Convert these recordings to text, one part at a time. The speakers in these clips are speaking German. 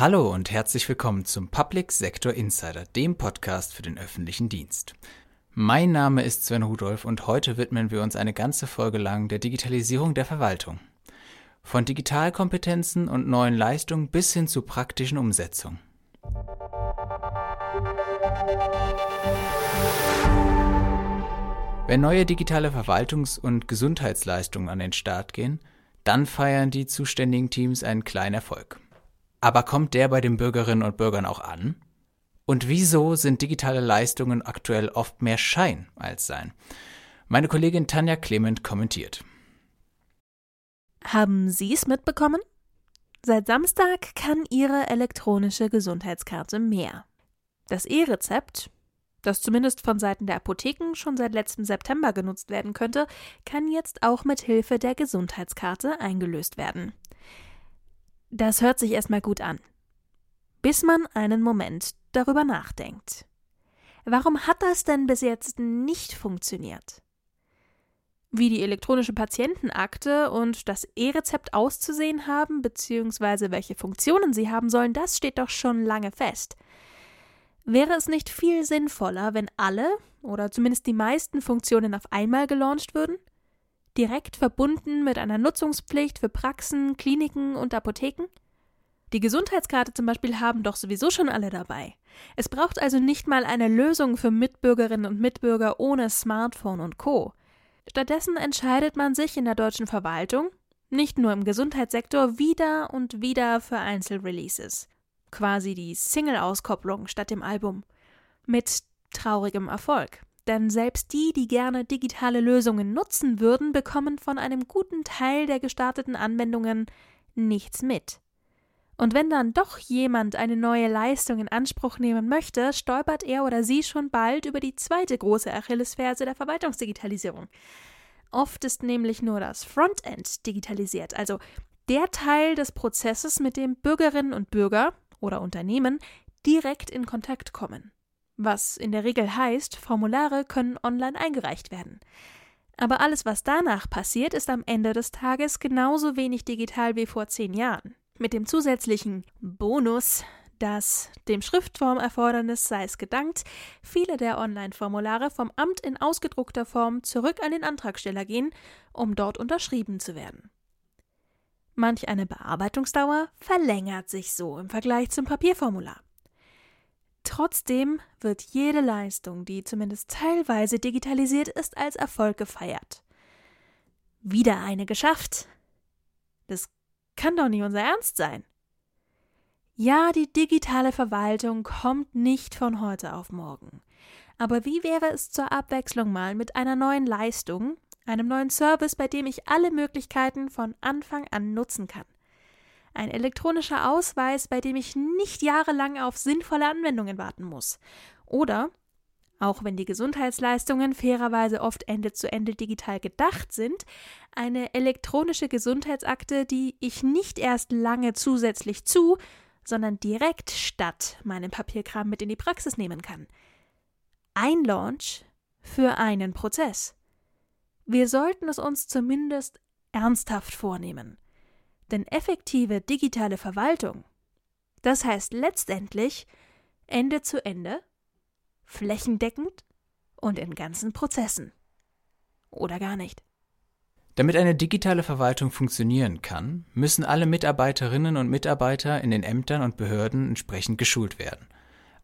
Hallo und herzlich willkommen zum Public Sector Insider, dem Podcast für den öffentlichen Dienst. Mein Name ist Sven Rudolph und heute widmen wir uns eine ganze Folge lang der Digitalisierung der Verwaltung. Von Digitalkompetenzen und neuen Leistungen bis hin zu praktischen Umsetzungen. Wenn neue digitale Verwaltungs- und Gesundheitsleistungen an den Start gehen, dann feiern die zuständigen Teams einen kleinen Erfolg. Aber kommt der bei den Bürgerinnen und Bürgern auch an? Und wieso sind digitale Leistungen aktuell oft mehr Schein als Sein? Meine Kollegin Tanja Clement kommentiert. Haben Sie es mitbekommen? Seit Samstag kann Ihre elektronische Gesundheitskarte mehr. Das E-Rezept, das zumindest von Seiten der Apotheken schon seit letztem September genutzt werden könnte, kann jetzt auch mit Hilfe der Gesundheitskarte eingelöst werden. Das hört sich erstmal gut an. Bis man einen Moment darüber nachdenkt. Warum hat das denn bis jetzt nicht funktioniert? Wie die elektronische Patientenakte und das E-Rezept auszusehen haben, beziehungsweise welche Funktionen sie haben sollen, das steht doch schon lange fest. Wäre es nicht viel sinnvoller, wenn alle oder zumindest die meisten Funktionen auf einmal gelauncht würden? Direkt verbunden mit einer Nutzungspflicht für Praxen, Kliniken und Apotheken? Die Gesundheitskarte zum Beispiel haben doch sowieso schon alle dabei. Es braucht also nicht mal eine Lösung für Mitbürgerinnen und Mitbürger ohne Smartphone und Co. Stattdessen entscheidet man sich in der deutschen Verwaltung, nicht nur im Gesundheitssektor, wieder und wieder für Einzelreleases. Quasi die Single-Auskopplung statt dem Album. Mit traurigem Erfolg. Denn selbst die, die gerne digitale Lösungen nutzen würden, bekommen von einem guten Teil der gestarteten Anwendungen nichts mit. Und wenn dann doch jemand eine neue Leistung in Anspruch nehmen möchte, stolpert er oder sie schon bald über die zweite große Achillesferse der Verwaltungsdigitalisierung. Oft ist nämlich nur das Frontend digitalisiert, also der Teil des Prozesses, mit dem Bürgerinnen und Bürger oder Unternehmen direkt in Kontakt kommen was in der Regel heißt, Formulare können online eingereicht werden. Aber alles, was danach passiert, ist am Ende des Tages genauso wenig digital wie vor zehn Jahren. Mit dem zusätzlichen Bonus, dass dem Schriftformerfordernis sei es gedankt, viele der Online-Formulare vom Amt in ausgedruckter Form zurück an den Antragsteller gehen, um dort unterschrieben zu werden. Manch eine Bearbeitungsdauer verlängert sich so im Vergleich zum Papierformular. Trotzdem wird jede Leistung, die zumindest teilweise digitalisiert ist, als Erfolg gefeiert. Wieder eine geschafft. Das kann doch nicht unser Ernst sein. Ja, die digitale Verwaltung kommt nicht von heute auf morgen. Aber wie wäre es zur Abwechslung mal mit einer neuen Leistung, einem neuen Service, bei dem ich alle Möglichkeiten von Anfang an nutzen kann? Ein elektronischer Ausweis, bei dem ich nicht jahrelang auf sinnvolle Anwendungen warten muss. Oder, auch wenn die Gesundheitsleistungen fairerweise oft Ende zu Ende digital gedacht sind, eine elektronische Gesundheitsakte, die ich nicht erst lange zusätzlich zu, sondern direkt statt meinem Papierkram mit in die Praxis nehmen kann. Ein Launch für einen Prozess. Wir sollten es uns zumindest ernsthaft vornehmen. Denn effektive digitale Verwaltung, das heißt letztendlich Ende zu Ende, flächendeckend und in ganzen Prozessen. Oder gar nicht. Damit eine digitale Verwaltung funktionieren kann, müssen alle Mitarbeiterinnen und Mitarbeiter in den Ämtern und Behörden entsprechend geschult werden.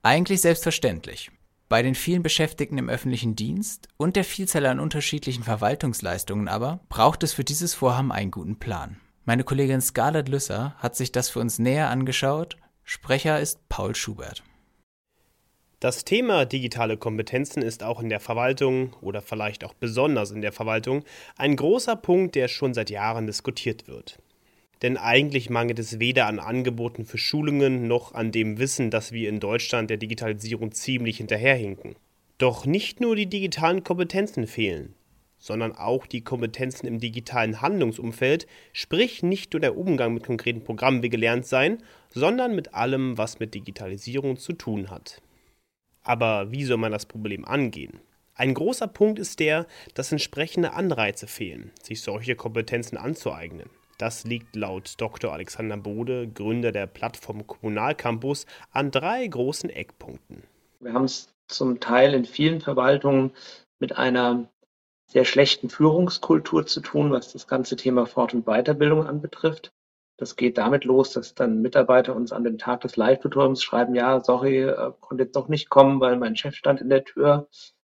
Eigentlich selbstverständlich. Bei den vielen Beschäftigten im öffentlichen Dienst und der Vielzahl an unterschiedlichen Verwaltungsleistungen aber braucht es für dieses Vorhaben einen guten Plan. Meine Kollegin Scarlett Lüsser hat sich das für uns näher angeschaut. Sprecher ist Paul Schubert. Das Thema digitale Kompetenzen ist auch in der Verwaltung oder vielleicht auch besonders in der Verwaltung ein großer Punkt, der schon seit Jahren diskutiert wird. Denn eigentlich mangelt es weder an Angeboten für Schulungen noch an dem Wissen, dass wir in Deutschland der Digitalisierung ziemlich hinterherhinken. Doch nicht nur die digitalen Kompetenzen fehlen sondern auch die Kompetenzen im digitalen Handlungsumfeld, sprich nicht nur der Umgang mit konkreten Programmen wie gelernt sein, sondern mit allem, was mit Digitalisierung zu tun hat. Aber wie soll man das Problem angehen? Ein großer Punkt ist der, dass entsprechende Anreize fehlen, sich solche Kompetenzen anzueignen. Das liegt laut Dr. Alexander Bode, Gründer der Plattform Kommunalcampus, an drei großen Eckpunkten. Wir haben es zum Teil in vielen Verwaltungen mit einer sehr schlechten Führungskultur zu tun, was das ganze Thema Fort- und Weiterbildung anbetrifft. Das geht damit los, dass dann Mitarbeiter uns an dem Tag des Live-Tutoriums schreiben, ja, sorry, äh, konnte jetzt doch nicht kommen, weil mein Chef stand in der Tür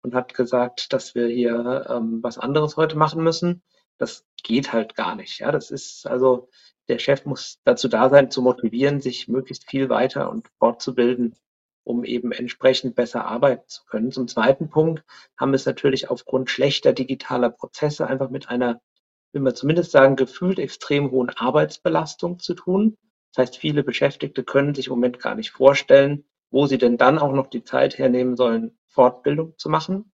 und hat gesagt, dass wir hier ähm, was anderes heute machen müssen. Das geht halt gar nicht. Ja, das ist also, der Chef muss dazu da sein, zu motivieren, sich möglichst viel weiter und fortzubilden um eben entsprechend besser arbeiten zu können. Zum zweiten Punkt haben wir es natürlich aufgrund schlechter digitaler Prozesse einfach mit einer, will man zumindest sagen, gefühlt extrem hohen Arbeitsbelastung zu tun. Das heißt, viele Beschäftigte können sich im Moment gar nicht vorstellen, wo sie denn dann auch noch die Zeit hernehmen sollen, Fortbildung zu machen.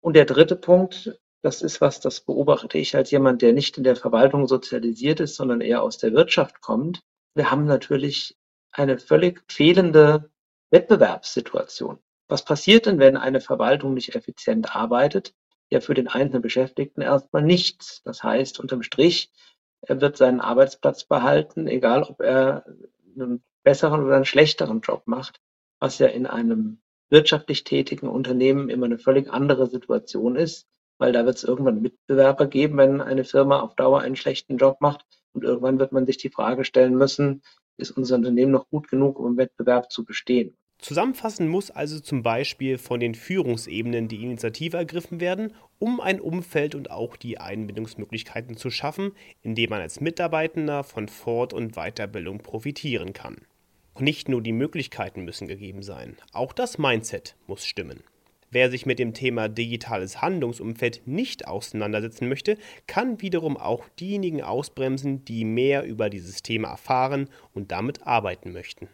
Und der dritte Punkt, das ist was, das beobachte ich als jemand, der nicht in der Verwaltung sozialisiert ist, sondern eher aus der Wirtschaft kommt. Wir haben natürlich eine völlig fehlende Wettbewerbssituation. Was passiert denn, wenn eine Verwaltung nicht effizient arbeitet? Ja, für den einzelnen Beschäftigten erstmal nichts. Das heißt, unterm Strich, er wird seinen Arbeitsplatz behalten, egal ob er einen besseren oder einen schlechteren Job macht, was ja in einem wirtschaftlich tätigen Unternehmen immer eine völlig andere Situation ist, weil da wird es irgendwann Mitbewerber geben, wenn eine Firma auf Dauer einen schlechten Job macht. Und irgendwann wird man sich die Frage stellen müssen, ist unser Unternehmen noch gut genug, um im Wettbewerb zu bestehen? Zusammenfassend muss also zum Beispiel von den Führungsebenen die Initiative ergriffen werden, um ein Umfeld und auch die Einbindungsmöglichkeiten zu schaffen, in dem man als Mitarbeitender von Fort- und Weiterbildung profitieren kann. Nicht nur die Möglichkeiten müssen gegeben sein, auch das Mindset muss stimmen. Wer sich mit dem Thema digitales Handlungsumfeld nicht auseinandersetzen möchte, kann wiederum auch diejenigen ausbremsen, die mehr über dieses Thema erfahren und damit arbeiten möchten.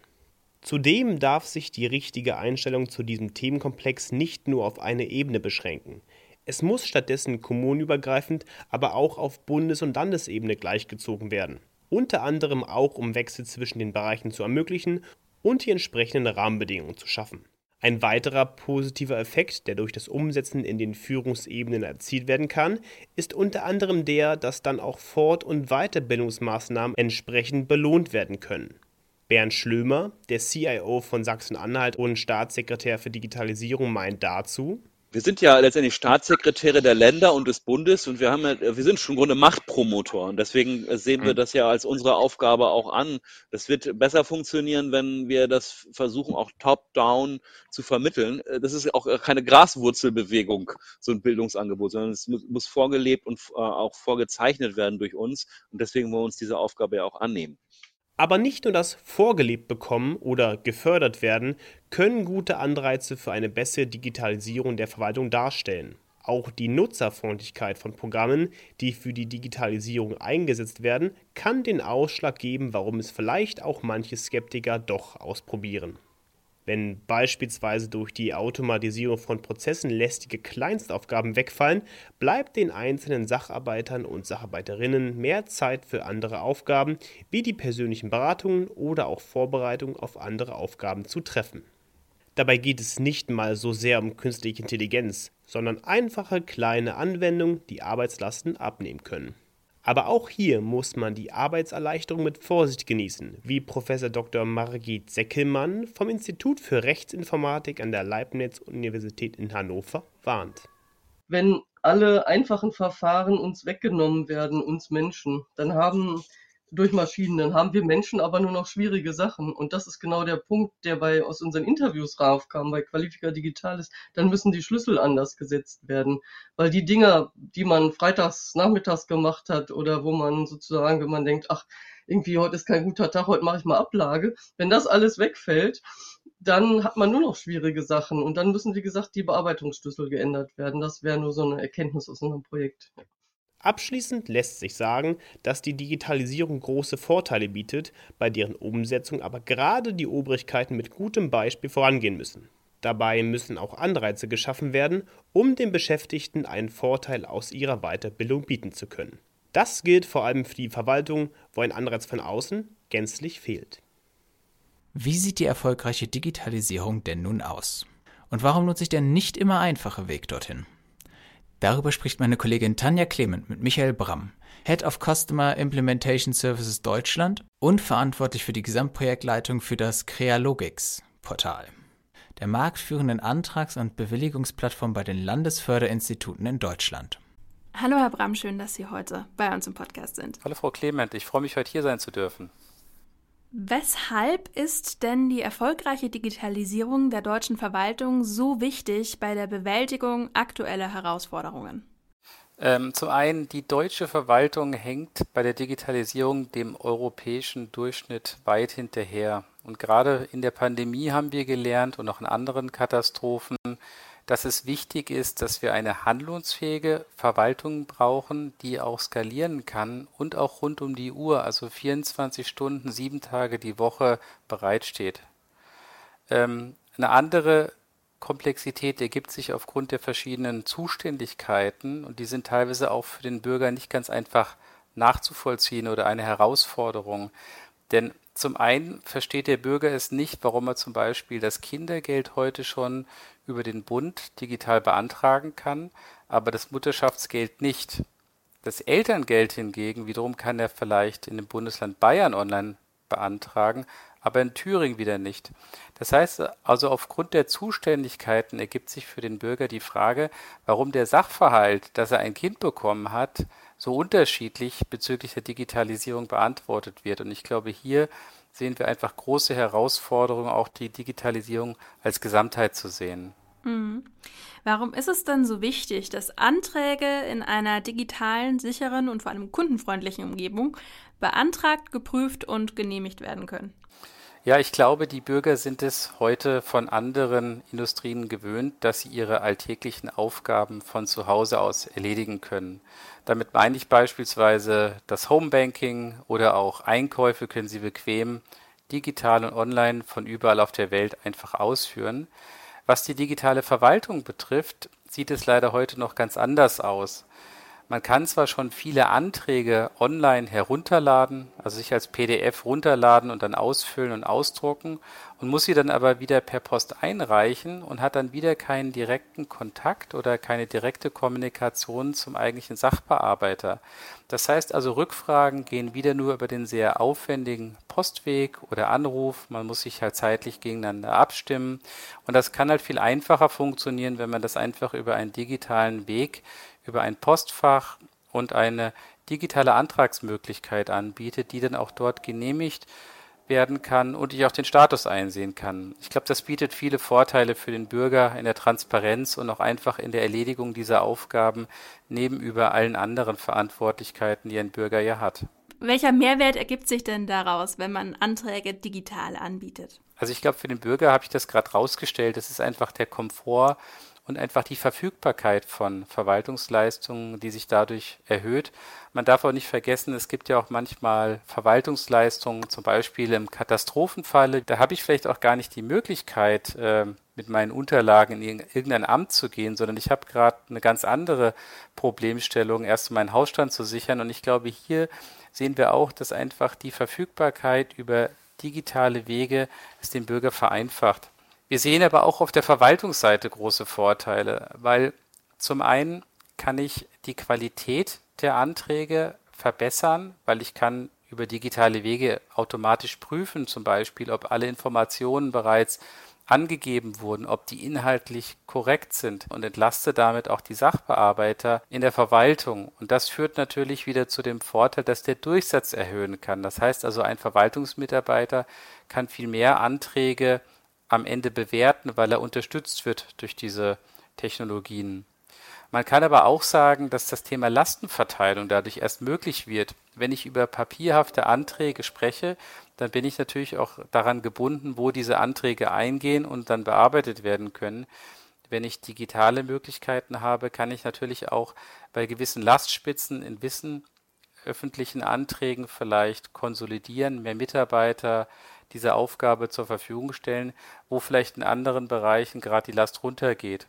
Zudem darf sich die richtige Einstellung zu diesem Themenkomplex nicht nur auf eine Ebene beschränken. Es muss stattdessen kommunenübergreifend, aber auch auf Bundes- und Landesebene gleichgezogen werden. Unter anderem auch, um Wechsel zwischen den Bereichen zu ermöglichen und die entsprechenden Rahmenbedingungen zu schaffen. Ein weiterer positiver Effekt, der durch das Umsetzen in den Führungsebenen erzielt werden kann, ist unter anderem der, dass dann auch Fort- und Weiterbildungsmaßnahmen entsprechend belohnt werden können. Bernd Schlömer, der CIO von Sachsen-Anhalt und Staatssekretär für Digitalisierung, meint dazu, wir sind ja letztendlich Staatssekretäre der Länder und des Bundes und wir haben ja, wir sind schon im Grunde Machtpromotor und deswegen sehen wir mhm. das ja als unsere Aufgabe auch an. Das wird besser funktionieren, wenn wir das versuchen, auch top-down zu vermitteln. Das ist auch keine Graswurzelbewegung, so ein Bildungsangebot, sondern es muss, muss vorgelebt und äh, auch vorgezeichnet werden durch uns und deswegen wollen wir uns diese Aufgabe ja auch annehmen. Aber nicht nur das vorgelebt bekommen oder gefördert werden können gute Anreize für eine bessere Digitalisierung der Verwaltung darstellen. Auch die Nutzerfreundlichkeit von Programmen, die für die Digitalisierung eingesetzt werden, kann den Ausschlag geben, warum es vielleicht auch manche Skeptiker doch ausprobieren. Wenn beispielsweise durch die Automatisierung von Prozessen lästige Kleinstaufgaben wegfallen, bleibt den einzelnen Sacharbeitern und Sacharbeiterinnen mehr Zeit für andere Aufgaben, wie die persönlichen Beratungen oder auch Vorbereitungen auf andere Aufgaben zu treffen. Dabei geht es nicht mal so sehr um künstliche Intelligenz, sondern einfache kleine Anwendungen, die Arbeitslasten abnehmen können. Aber auch hier muss man die Arbeitserleichterung mit Vorsicht genießen, wie Professor Dr. Margit Seckelmann vom Institut für Rechtsinformatik an der Leibniz-Universität in Hannover warnt. Wenn alle einfachen Verfahren uns weggenommen werden, uns Menschen, dann haben durch Maschinen. Dann haben wir Menschen aber nur noch schwierige Sachen. Und das ist genau der Punkt, der bei aus unseren Interviews raufkam, bei Qualifica Digitalis. Dann müssen die Schlüssel anders gesetzt werden. Weil die Dinger, die man freitags nachmittags gemacht hat oder wo man sozusagen, wenn man denkt, ach, irgendwie heute ist kein guter Tag, heute mache ich mal Ablage. Wenn das alles wegfällt, dann hat man nur noch schwierige Sachen. Und dann müssen, wie gesagt, die Bearbeitungsschlüssel geändert werden. Das wäre nur so eine Erkenntnis aus unserem Projekt. Abschließend lässt sich sagen, dass die Digitalisierung große Vorteile bietet, bei deren Umsetzung aber gerade die Obrigkeiten mit gutem Beispiel vorangehen müssen. Dabei müssen auch Anreize geschaffen werden, um den Beschäftigten einen Vorteil aus ihrer Weiterbildung bieten zu können. Das gilt vor allem für die Verwaltung, wo ein Anreiz von außen gänzlich fehlt. Wie sieht die erfolgreiche Digitalisierung denn nun aus? Und warum nutze ich der nicht immer einfache Weg dorthin? Darüber spricht meine Kollegin Tanja Clement mit Michael Bramm, Head of Customer Implementation Services Deutschland und verantwortlich für die Gesamtprojektleitung für das Crealogix-Portal, der marktführenden Antrags- und Bewilligungsplattform bei den Landesförderinstituten in Deutschland. Hallo Herr Bramm, schön, dass Sie heute bei uns im Podcast sind. Hallo Frau Clement, ich freue mich heute hier sein zu dürfen. Weshalb ist denn die erfolgreiche Digitalisierung der deutschen Verwaltung so wichtig bei der Bewältigung aktueller Herausforderungen? Ähm, zum einen, die deutsche Verwaltung hängt bei der Digitalisierung dem europäischen Durchschnitt weit hinterher. Und gerade in der Pandemie haben wir gelernt und auch in anderen Katastrophen, dass es wichtig ist, dass wir eine handlungsfähige Verwaltung brauchen, die auch skalieren kann und auch rund um die Uhr, also 24 Stunden, sieben Tage die Woche bereitsteht. Ähm, eine andere Komplexität ergibt sich aufgrund der verschiedenen Zuständigkeiten und die sind teilweise auch für den Bürger nicht ganz einfach nachzuvollziehen oder eine Herausforderung. Denn zum einen versteht der Bürger es nicht, warum er zum Beispiel das Kindergeld heute schon über den Bund digital beantragen kann, aber das Mutterschaftsgeld nicht. Das Elterngeld hingegen wiederum kann er vielleicht in dem Bundesland Bayern online beantragen, aber in Thüringen wieder nicht. Das heißt also, aufgrund der Zuständigkeiten ergibt sich für den Bürger die Frage, warum der Sachverhalt, dass er ein Kind bekommen hat, so unterschiedlich bezüglich der Digitalisierung beantwortet wird. Und ich glaube, hier sehen wir einfach große Herausforderungen, auch die Digitalisierung als Gesamtheit zu sehen. Mhm. Warum ist es denn so wichtig, dass Anträge in einer digitalen, sicheren und vor allem kundenfreundlichen Umgebung beantragt, geprüft und genehmigt werden können? Ja, ich glaube, die Bürger sind es heute von anderen Industrien gewöhnt, dass sie ihre alltäglichen Aufgaben von zu Hause aus erledigen können. Damit meine ich beispielsweise das Homebanking oder auch Einkäufe können Sie bequem digital und online von überall auf der Welt einfach ausführen. Was die digitale Verwaltung betrifft, sieht es leider heute noch ganz anders aus. Man kann zwar schon viele Anträge online herunterladen, also sich als PDF runterladen und dann ausfüllen und ausdrucken und muss sie dann aber wieder per Post einreichen und hat dann wieder keinen direkten Kontakt oder keine direkte Kommunikation zum eigentlichen Sachbearbeiter. Das heißt also, Rückfragen gehen wieder nur über den sehr aufwendigen Postweg oder Anruf. Man muss sich halt zeitlich gegeneinander abstimmen. Und das kann halt viel einfacher funktionieren, wenn man das einfach über einen digitalen Weg über ein Postfach und eine digitale Antragsmöglichkeit anbietet, die dann auch dort genehmigt werden kann und ich auch den Status einsehen kann. Ich glaube, das bietet viele Vorteile für den Bürger in der Transparenz und auch einfach in der Erledigung dieser Aufgaben neben über allen anderen Verantwortlichkeiten, die ein Bürger ja hat. Welcher Mehrwert ergibt sich denn daraus, wenn man Anträge digital anbietet? Also ich glaube, für den Bürger habe ich das gerade rausgestellt. Das ist einfach der Komfort und einfach die Verfügbarkeit von Verwaltungsleistungen, die sich dadurch erhöht. Man darf auch nicht vergessen, es gibt ja auch manchmal Verwaltungsleistungen, zum Beispiel im Katastrophenfalle. Da habe ich vielleicht auch gar nicht die Möglichkeit, äh, mit meinen Unterlagen in irgendein Amt zu gehen, sondern ich habe gerade eine ganz andere Problemstellung, erst meinen Hausstand zu sichern. Und ich glaube, hier sehen wir auch, dass einfach die Verfügbarkeit über digitale Wege es dem Bürger vereinfacht. Wir sehen aber auch auf der Verwaltungsseite große Vorteile, weil zum einen kann ich die Qualität der Anträge verbessern, weil ich kann über digitale Wege automatisch prüfen, zum Beispiel, ob alle Informationen bereits angegeben wurden, ob die inhaltlich korrekt sind und entlaste damit auch die Sachbearbeiter in der Verwaltung. Und das führt natürlich wieder zu dem Vorteil, dass der Durchsatz erhöhen kann. Das heißt also, ein Verwaltungsmitarbeiter kann viel mehr Anträge am Ende bewerten, weil er unterstützt wird durch diese Technologien. Man kann aber auch sagen, dass das Thema Lastenverteilung dadurch erst möglich wird. Wenn ich über papierhafte Anträge spreche, dann bin ich natürlich auch daran gebunden, wo diese Anträge eingehen und dann bearbeitet werden können. Wenn ich digitale Möglichkeiten habe, kann ich natürlich auch bei gewissen Lastspitzen in Wissen öffentlichen Anträgen vielleicht konsolidieren, mehr Mitarbeiter, diese Aufgabe zur Verfügung stellen, wo vielleicht in anderen Bereichen gerade die Last runtergeht.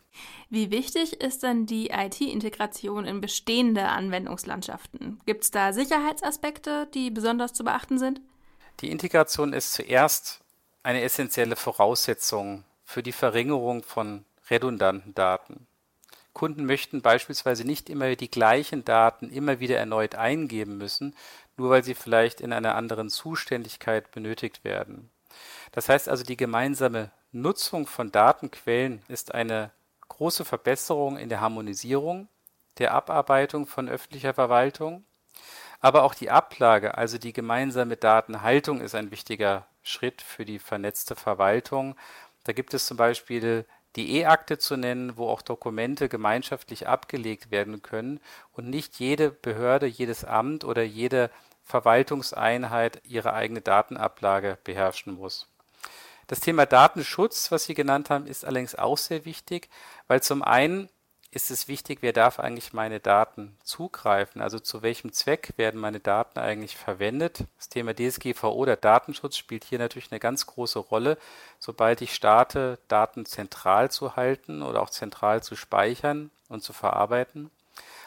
Wie wichtig ist denn die IT-Integration in bestehende Anwendungslandschaften? Gibt es da Sicherheitsaspekte, die besonders zu beachten sind? Die Integration ist zuerst eine essentielle Voraussetzung für die Verringerung von redundanten Daten. Kunden möchten beispielsweise nicht immer die gleichen Daten immer wieder erneut eingeben müssen, nur weil sie vielleicht in einer anderen Zuständigkeit benötigt werden. Das heißt also, die gemeinsame Nutzung von Datenquellen ist eine große Verbesserung in der Harmonisierung, der Abarbeitung von öffentlicher Verwaltung, aber auch die Ablage, also die gemeinsame Datenhaltung ist ein wichtiger Schritt für die vernetzte Verwaltung. Da gibt es zum Beispiel die E-Akte zu nennen, wo auch Dokumente gemeinschaftlich abgelegt werden können und nicht jede Behörde, jedes Amt oder jede Verwaltungseinheit ihre eigene Datenablage beherrschen muss. Das Thema Datenschutz, was Sie genannt haben, ist allerdings auch sehr wichtig, weil zum einen ist es wichtig, wer darf eigentlich meine Daten zugreifen? Also zu welchem Zweck werden meine Daten eigentlich verwendet? Das Thema DSGVO oder Datenschutz spielt hier natürlich eine ganz große Rolle. Sobald ich starte, Daten zentral zu halten oder auch zentral zu speichern und zu verarbeiten.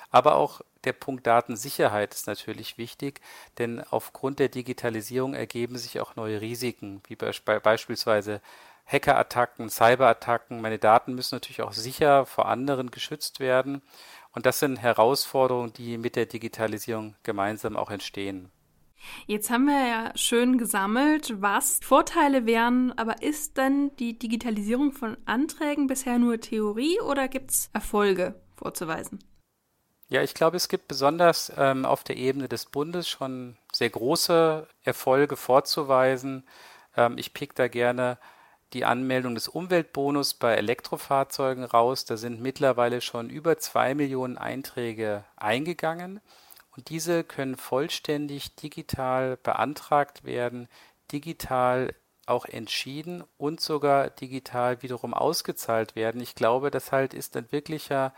Aber auch der Punkt Datensicherheit ist natürlich wichtig, denn aufgrund der Digitalisierung ergeben sich auch neue Risiken, wie beispielsweise Hackerattacken, Cyberattacken. Meine Daten müssen natürlich auch sicher vor anderen geschützt werden. Und das sind Herausforderungen, die mit der Digitalisierung gemeinsam auch entstehen. Jetzt haben wir ja schön gesammelt, was Vorteile wären, aber ist denn die Digitalisierung von Anträgen bisher nur Theorie oder gibt es Erfolge vorzuweisen? Ja, ich glaube, es gibt besonders ähm, auf der Ebene des Bundes schon sehr große Erfolge vorzuweisen. Ähm, ich pick da gerne die Anmeldung des Umweltbonus bei Elektrofahrzeugen raus. Da sind mittlerweile schon über zwei Millionen Einträge eingegangen und diese können vollständig digital beantragt werden, digital auch entschieden und sogar digital wiederum ausgezahlt werden. Ich glaube, das halt ist ein wirklicher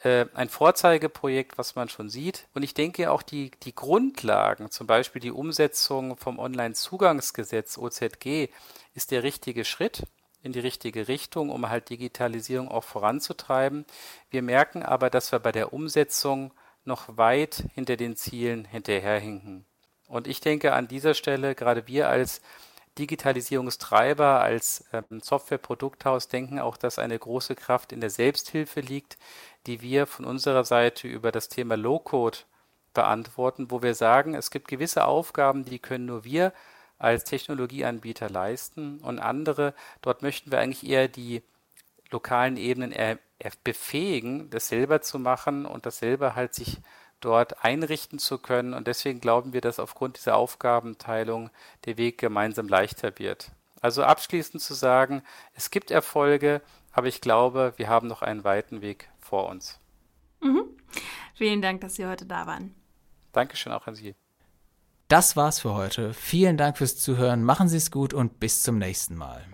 äh, ein Vorzeigeprojekt, was man schon sieht. Und ich denke auch die, die Grundlagen, zum Beispiel die Umsetzung vom Onlinezugangsgesetz OZG, ist der richtige Schritt in die richtige Richtung, um halt Digitalisierung auch voranzutreiben. Wir merken aber, dass wir bei der Umsetzung noch weit hinter den Zielen hinterherhinken. Und ich denke an dieser Stelle, gerade wir als Digitalisierungstreiber, als ähm, Softwareprodukthaus denken auch, dass eine große Kraft in der Selbsthilfe liegt, die wir von unserer Seite über das Thema Low-Code beantworten, wo wir sagen, es gibt gewisse Aufgaben, die können nur wir als Technologieanbieter leisten und andere, dort möchten wir eigentlich eher die lokalen Ebenen befähigen, das selber zu machen und das selber halt sich dort einrichten zu können. Und deswegen glauben wir, dass aufgrund dieser Aufgabenteilung der Weg gemeinsam leichter wird. Also abschließend zu sagen, es gibt Erfolge, aber ich glaube, wir haben noch einen weiten Weg vor uns. Mhm. Vielen Dank, dass Sie heute da waren. Dankeschön auch an Sie. Das war's für heute. Vielen Dank fürs Zuhören. Machen Sie es gut und bis zum nächsten Mal.